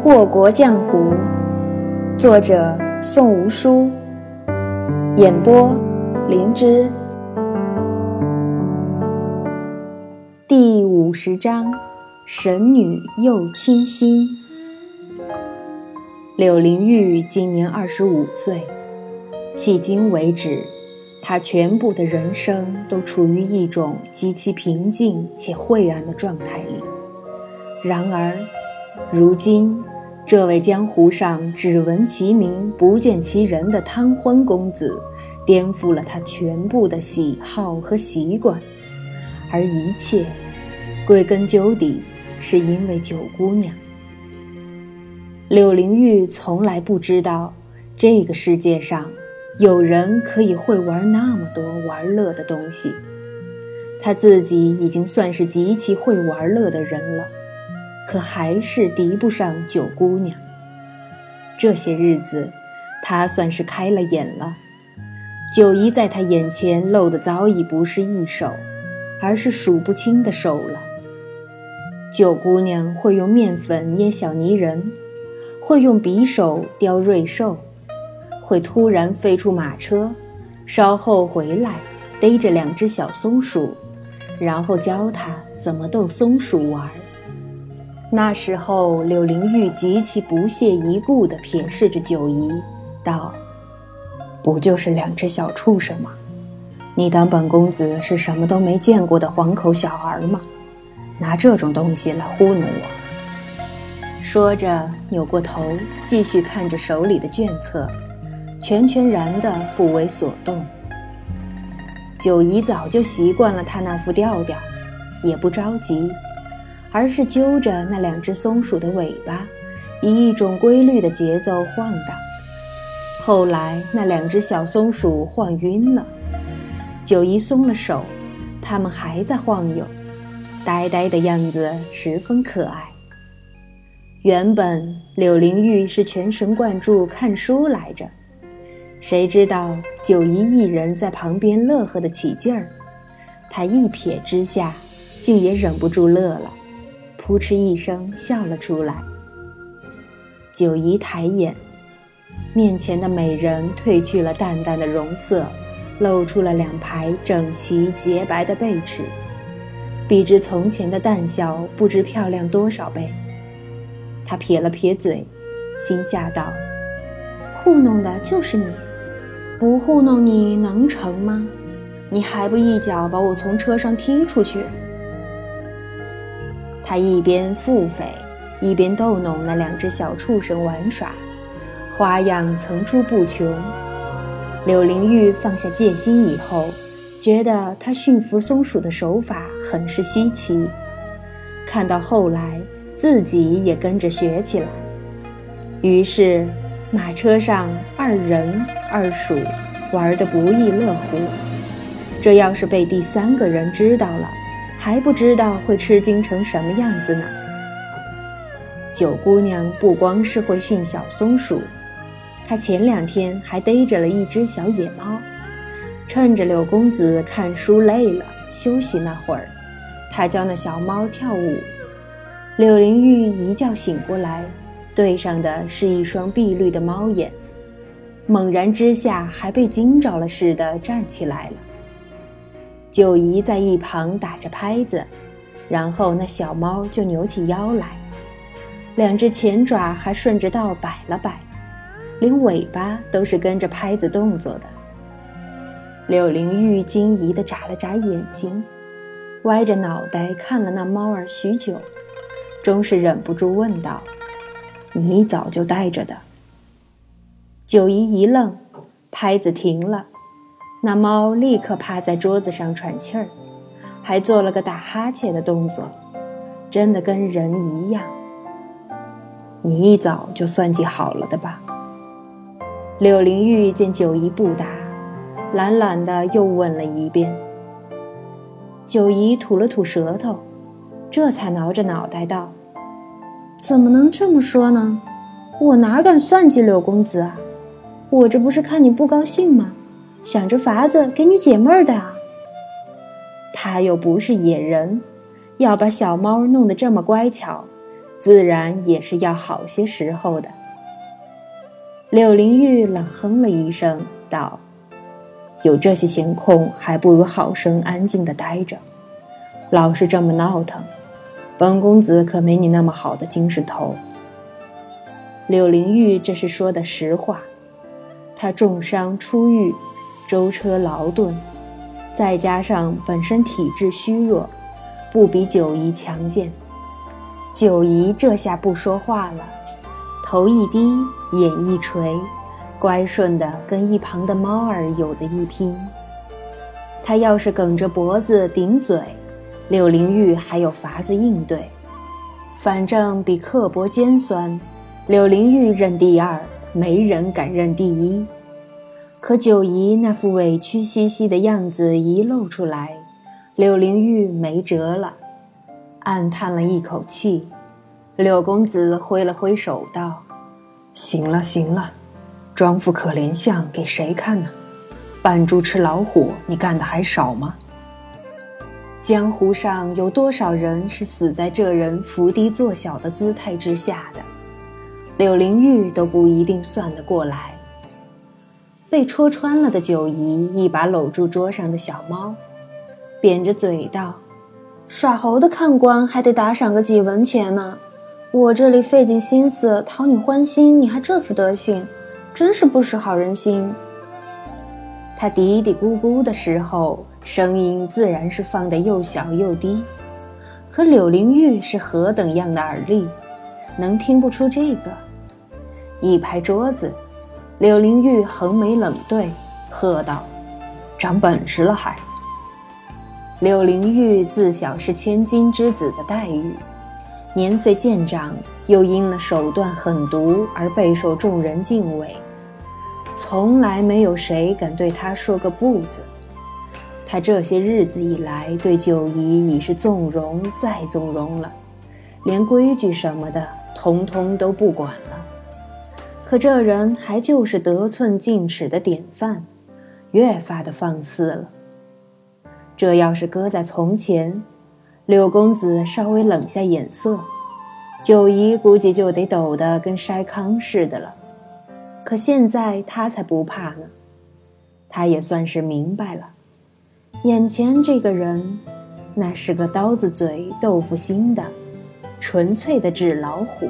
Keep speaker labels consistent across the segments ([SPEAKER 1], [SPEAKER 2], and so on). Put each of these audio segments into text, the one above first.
[SPEAKER 1] 祸国江湖，作者宋无书，演播灵芝。第五十章：神女又倾心。柳灵玉今年二十五岁，迄今为止，她全部的人生都处于一种极其平静且晦暗的状态里。然而，如今，这位江湖上只闻其名不见其人的贪欢公子，颠覆了他全部的喜好和习惯，而一切，归根究底，是因为九姑娘。柳灵玉从来不知道，这个世界上，有人可以会玩那么多玩乐的东西。她自己已经算是极其会玩乐的人了。可还是敌不上九姑娘。这些日子，她算是开了眼了。九姨在她眼前露的早已不是一手，而是数不清的手了。九姑娘会用面粉捏小泥人，会用匕首雕瑞兽，会突然飞出马车，稍后回来逮着两只小松鼠，然后教她怎么逗松鼠玩。那时候，柳灵玉极其不屑一顾地瞥视着九姨，道：“不就是两只小畜生吗？你当本公子是什么都没见过的黄口小儿吗？拿这种东西来糊弄我？”说着，扭过头，继续看着手里的卷册，全全然的不为所动。九姨早就习惯了他那副调调，也不着急。而是揪着那两只松鼠的尾巴，以一种规律的节奏晃荡。后来，那两只小松鼠晃晕了，九姨松了手，它们还在晃悠，呆呆的样子十分可爱。原本柳灵玉是全神贯注看书来着，谁知道九姨一人在旁边乐呵的起劲儿，她一瞥之下，竟也忍不住乐了。扑哧一声笑了出来。九姨抬眼，面前的美人褪去了淡淡的容色，露出了两排整齐洁白的贝齿，比之从前的淡笑不知漂亮多少倍。她撇了撇嘴，心下道：“糊弄的就是你，不糊弄你能成吗？你还不一脚把我从车上踢出去？”他一边腹诽，一边逗弄那两只小畜生玩耍，花样层出不穷。柳灵玉放下戒心以后，觉得他驯服松鼠的手法很是稀奇，看到后来自己也跟着学起来。于是，马车上二人二鼠玩得不亦乐乎。这要是被第三个人知道了，还不知道会吃惊成什么样子呢。九姑娘不光是会训小松鼠，她前两天还逮着了一只小野猫。趁着柳公子看书累了，休息那会儿，她教那小猫跳舞。柳灵玉一觉醒过来，对上的是一双碧绿的猫眼，猛然之下还被惊着了似的站起来了。九姨在一旁打着拍子，然后那小猫就扭起腰来，两只前爪还顺着道摆了摆，连尾巴都是跟着拍子动作的。柳灵玉惊疑地眨了眨眼睛，歪着脑袋看了那猫儿许久，终是忍不住问道：“你早就带着的？”九姨一愣，拍子停了。那猫立刻趴在桌子上喘气儿，还做了个打哈欠的动作，真的跟人一样。你一早就算计好了的吧？柳灵玉见九姨不答，懒懒的又问了一遍。九姨吐了吐舌头，这才挠着脑袋道：“怎么能这么说呢？我哪敢算计柳公子啊？我这不是看你不高兴吗？”想着法子给你解闷儿的，他又不是野人，要把小猫弄得这么乖巧，自然也是要好些时候的。柳灵玉冷哼了一声，道：“有这些闲空，还不如好生安静的待着。老是这么闹腾，本公子可没你那么好的精神头。”柳灵玉这是说的实话，他重伤初愈，舟车劳顿，再加上本身体质虚弱，不比九姨强健。九姨这下不说话了，头一低。眼一垂，乖顺的跟一旁的猫儿有的一拼。他要是梗着脖子顶嘴，柳灵玉还有法子应对。反正比刻薄尖酸，柳灵玉认第二，没人敢认第一。可九姨那副委屈兮兮的样子一露出来，柳灵玉没辙了，暗叹了一口气。柳公子挥了挥手道。行了行了，装副可怜相给谁看呢？扮猪吃老虎，你干的还少吗？江湖上有多少人是死在这人伏低作小的姿态之下的？柳灵玉都不一定算得过来。被戳穿了的九姨一把搂住桌上的小猫，扁着嘴道：“耍猴的看官还得打赏个几文钱呢。”我这里费尽心思讨你欢心，你还这副德行，真是不识好人心。他嘀嘀咕咕的时候，声音自然是放得又小又低。可柳灵玉是何等样的耳力，能听不出这个？一拍桌子，柳灵玉横眉冷对，喝道：“长本事了还？”柳灵玉自小是千金之子的待遇。年岁渐长，又因了手段狠毒而备受众人敬畏，从来没有谁敢对他说个不字。他这些日子以来对九姨已是纵容再纵容了，连规矩什么的通通都不管了。可这人还就是得寸进尺的典范，越发的放肆了。这要是搁在从前。柳公子稍微冷下眼色，九姨估计就得抖得跟筛糠似的了。可现在他才不怕呢，他也算是明白了，眼前这个人，那是个刀子嘴豆腐心的，纯粹的纸老虎。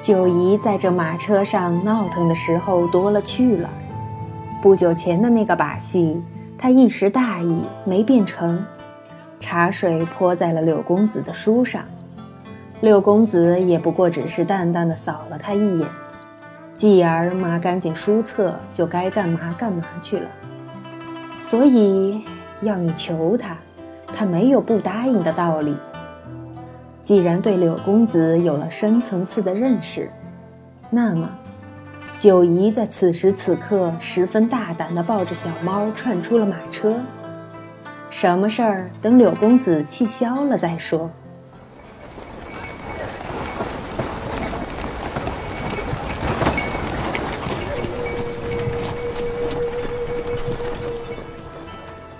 [SPEAKER 1] 九姨在这马车上闹腾的时候多了去了，不久前的那个把戏，他一时大意没变成。茶水泼在了柳公子的书上，柳公子也不过只是淡淡的扫了他一眼，继而抹干净书册，就该干嘛干嘛去了。所以要你求他，他没有不答应的道理。既然对柳公子有了深层次的认识，那么九姨在此时此刻十分大胆地抱着小猫窜出了马车。什么事儿？等柳公子气消了再说。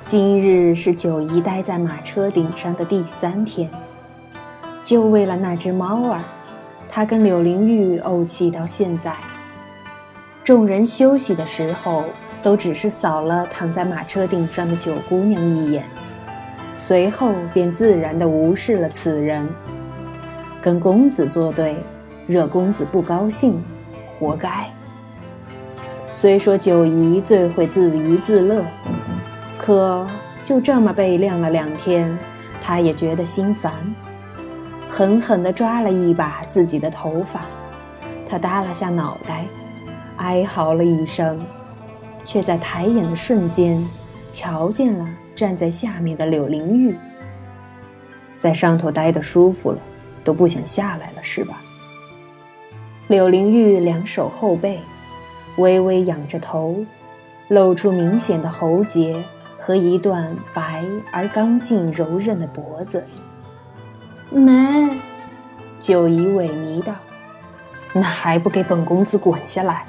[SPEAKER 1] 今日是九姨待在马车顶上的第三天，就为了那只猫儿，他跟柳灵玉怄气到现在。众人休息的时候。都只是扫了躺在马车顶上的九姑娘一眼，随后便自然地无视了此人。跟公子作对，惹公子不高兴，活该。虽说九姨最会自娱自乐，可就这么被晾了两天，她也觉得心烦，狠狠地抓了一把自己的头发。他耷拉下脑袋，哀嚎了一声。却在抬眼的瞬间，瞧见了站在下面的柳灵玉。在上头待得舒服了，都不想下来了，是吧？柳灵玉两手后背，微微仰着头，露出明显的喉结和一段白而刚劲柔韧的脖子。
[SPEAKER 2] 没，
[SPEAKER 1] 九姨萎靡道：“那还不给本公子滚下来！”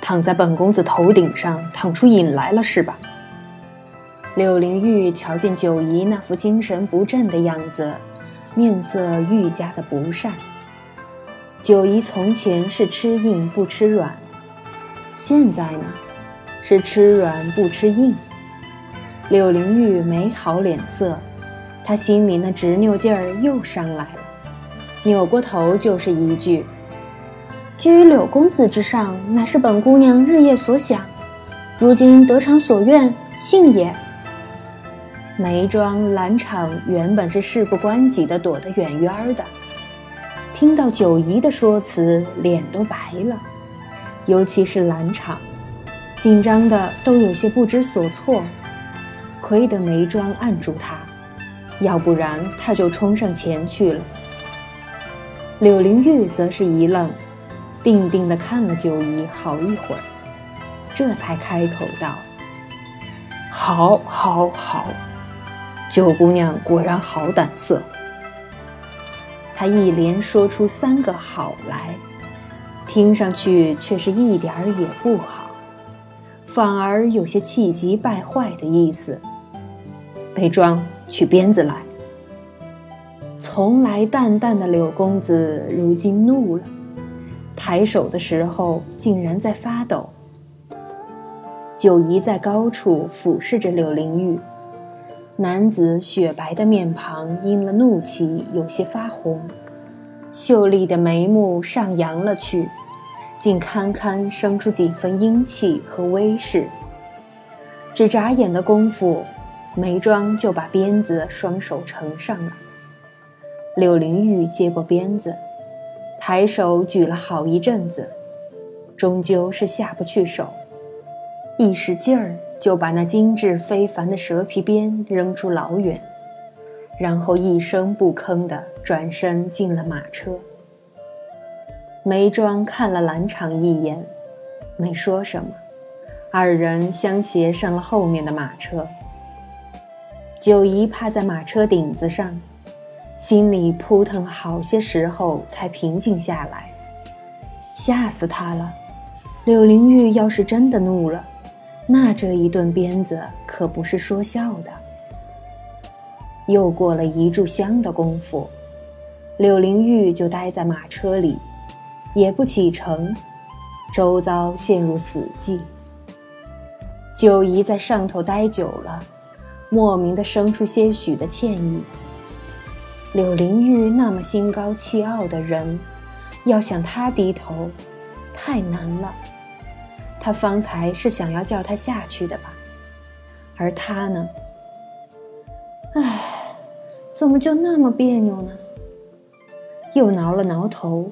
[SPEAKER 1] 躺在本公子头顶上，淌出瘾来了是吧？柳灵玉瞧见九姨那副精神不振的样子，面色愈加的不善。九姨从前是吃硬不吃软，现在呢，是吃软不吃硬。柳灵玉没好脸色，他心里那执拗劲儿又上来了，扭过头就是一句：“
[SPEAKER 2] 居柳公子之上，乃是本姑娘日夜所想，如今得偿所愿，幸也。”
[SPEAKER 1] 眉庄兰场原本是事不关己的，躲得远远的。听到九姨的说辞，脸都白了，尤其是兰场，紧张的都有些不知所措。亏得眉庄按住他，要不然他就冲上前去了。柳灵玉则是一愣，定定地看了九姨好一会儿，这才开口道：“好，好，好。”九姑娘果然好胆色。她一连说出三个“好”来，听上去却是一点儿也不好，反而有些气急败坏的意思。眉庄，取鞭子来。从来淡淡的柳公子，如今怒了，抬手的时候竟然在发抖。九姨在高处俯视着柳灵玉。男子雪白的面庞因了怒气有些发红，秀丽的眉目上扬了去，竟堪堪生出几分英气和威势。只眨眼的功夫，眉庄就把鞭子双手呈上了。柳灵玉接过鞭子，抬手举了好一阵子，终究是下不去手，一使劲儿。就把那精致非凡的蛇皮鞭扔出老远，然后一声不吭地转身进了马车。眉庄看了兰场一眼，没说什么，二人相携上了后面的马车。九姨趴在马车顶子上，心里扑腾好些时候才平静下来。吓死她了！柳灵玉要是真的怒了。那这一顿鞭子可不是说笑的。又过了一炷香的功夫，柳灵玉就待在马车里，也不启程，周遭陷入死寂。九姨在上头待久了，莫名的生出些许的歉意。柳灵玉那么心高气傲的人，要向他低头，太难了。他方才是想要叫他下去的吧，而他呢？唉，怎么就那么别扭呢？又挠了挠头，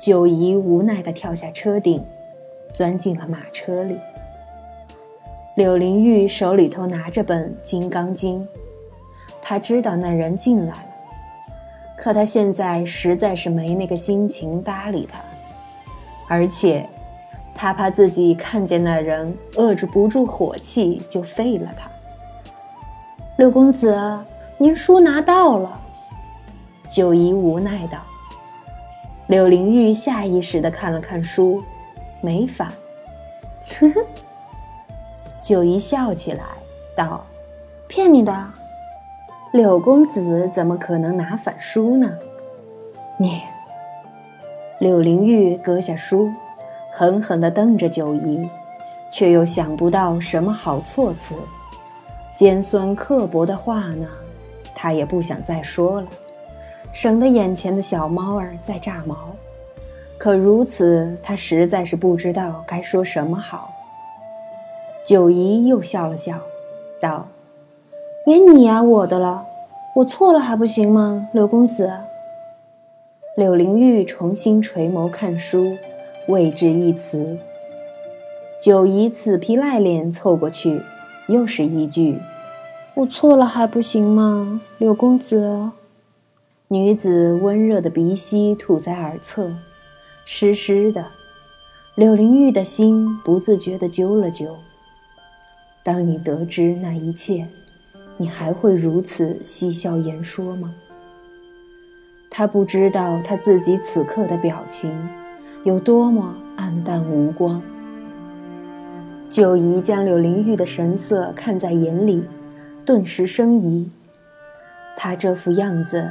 [SPEAKER 1] 九姨无奈的跳下车顶，钻进了马车里。柳灵玉手里头拿着本《金刚经》，他知道那人进来了，可他现在实在是没那个心情搭理他，而且。他怕自己看见那人遏制不住火气，就废了他。
[SPEAKER 2] 柳公子，您书拿到了。
[SPEAKER 1] 九姨无奈道。柳灵玉下意识地看了看书，没反。呵呵。九姨笑起来道：“
[SPEAKER 2] 骗你的，
[SPEAKER 1] 柳公子怎么可能拿反书呢？”你。柳灵玉搁下书。狠狠地瞪着九姨，却又想不到什么好措辞，尖酸刻薄的话呢，他也不想再说了，省得眼前的小猫儿在炸毛。可如此，他实在是不知道该说什么好。九姨又笑了笑，道：“
[SPEAKER 2] 连你呀，我的了，我错了还不行吗？”柳公子。
[SPEAKER 1] 柳灵玉重新垂眸看书。未置一词。九姨死皮赖脸凑过去，又是一句：“
[SPEAKER 2] 我错了还不行吗，柳公子？”
[SPEAKER 1] 女子温热的鼻息吐在耳侧，湿湿的。柳灵玉的心不自觉地揪了揪。当你得知那一切，你还会如此嬉笑言说吗？他不知道他自己此刻的表情。有多么黯淡无光。九姨将柳灵玉的神色看在眼里，顿时生疑。她这副样子，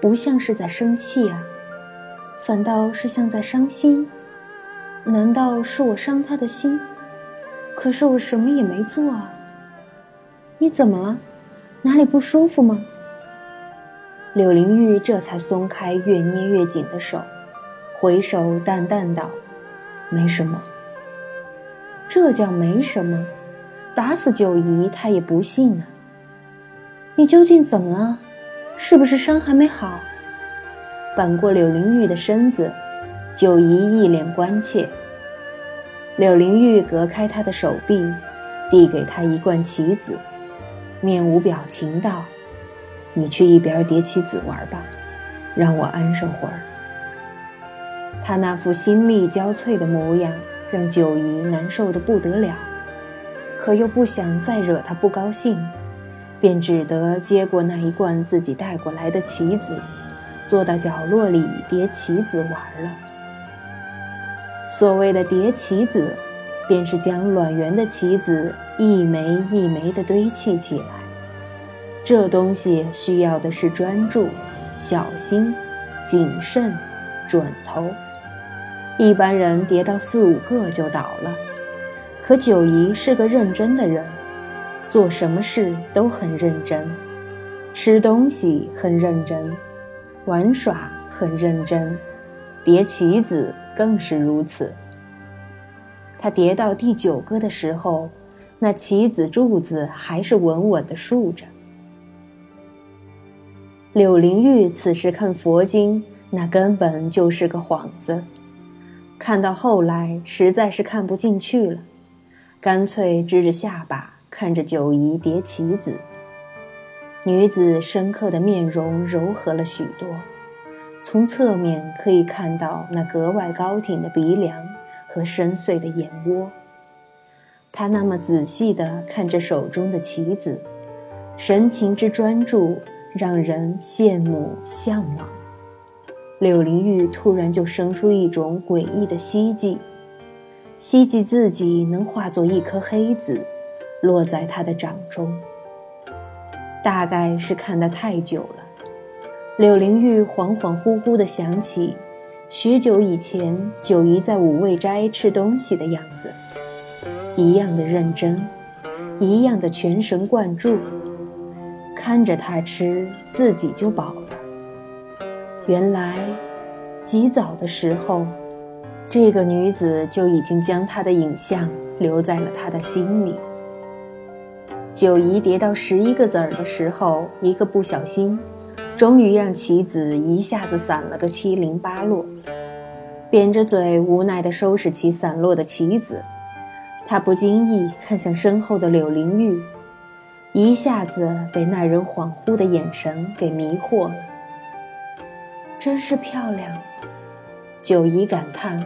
[SPEAKER 2] 不像是在生气啊，反倒是像在伤心。难道是我伤他的心？可是我什么也没做啊。你怎么了？哪里不舒服吗？柳灵玉这才松开越捏越紧的手，回首淡淡道：“没什么。”这叫没什么？打死九姨他也不信呢。你究竟怎么了？是不是伤还没好？扳过柳灵玉的身子，九姨一脸关切。柳灵玉隔开他的手臂，递给他一罐棋子，面无表情道：“你去一边叠棋子玩吧，让我安生会儿。”他那副心力交瘁的模样，让九姨难受的不得了，可又不想再惹他不高兴。便只得接过那一罐自己带过来的棋子，坐到角落里叠棋子玩了。所谓的叠棋子，便是将卵圆的棋子一枚一枚地堆砌起来。这东西需要的是专注、小心、谨慎、准头。一般人叠到四五个就倒了，可九姨是个认真的人。做什么事都很认真，吃东西很认真，玩耍很认真，叠棋子更是如此。他叠到第九个的时候，那棋子柱子还是稳稳地竖着。柳灵玉此时看佛经，那根本就是个幌子，看到后来实在是看不进去了，干脆支着下巴。看着九姨叠棋子，女子深刻的面容柔和了许多，从侧面可以看到那格外高挺的鼻梁和深邃的眼窝。他那么仔细地看着手中的棋子，神情之专注，让人羡慕向往。柳灵玉突然就生出一种诡异的希冀，希冀自己能化作一颗黑子。落在他的掌中，大概是看得太久了。柳灵玉恍恍惚惚地想起，许久以前九姨在五味斋吃东西的样子，一样的认真，一样的全神贯注，看着她吃，自己就饱了。原来，极早的时候，这个女子就已经将她的影像留在了他的心里。九姨叠到十一个子儿的时候，一个不小心，终于让棋子一下子散了个七零八落。扁着嘴，无奈地收拾起散落的棋子，他不经意看向身后的柳灵玉，一下子被那人恍惚的眼神给迷惑了。真是漂亮，九姨感叹。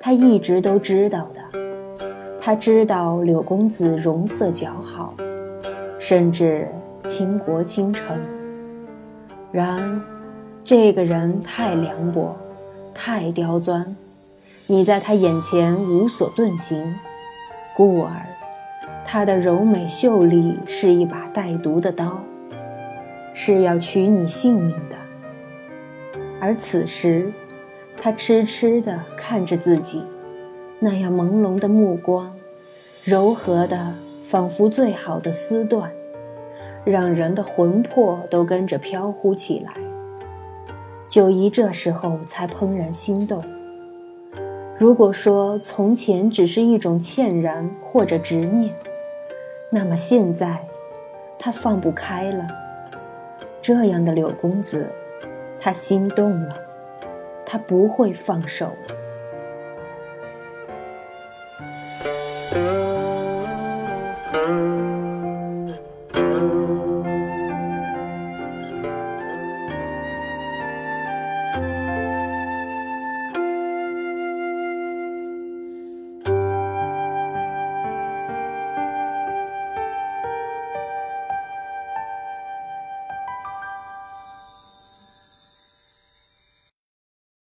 [SPEAKER 2] 她一直都知道的。他知道柳公子容色姣好，甚至倾国倾城。然，这个人太凉薄，太刁钻，你在他眼前无所遁形。故而，他的柔美秀丽是一把带毒的刀，是要取你性命的。而此时，他痴痴地看着自己，那样朦胧的目光。柔和的，仿佛最好的丝缎，让人的魂魄都跟着飘忽起来。九姨这时候才怦然心动。如果说从前只是一种歉然或者执念，那么现在，她放不开了。这样的柳公子，她心动了，她不会放手。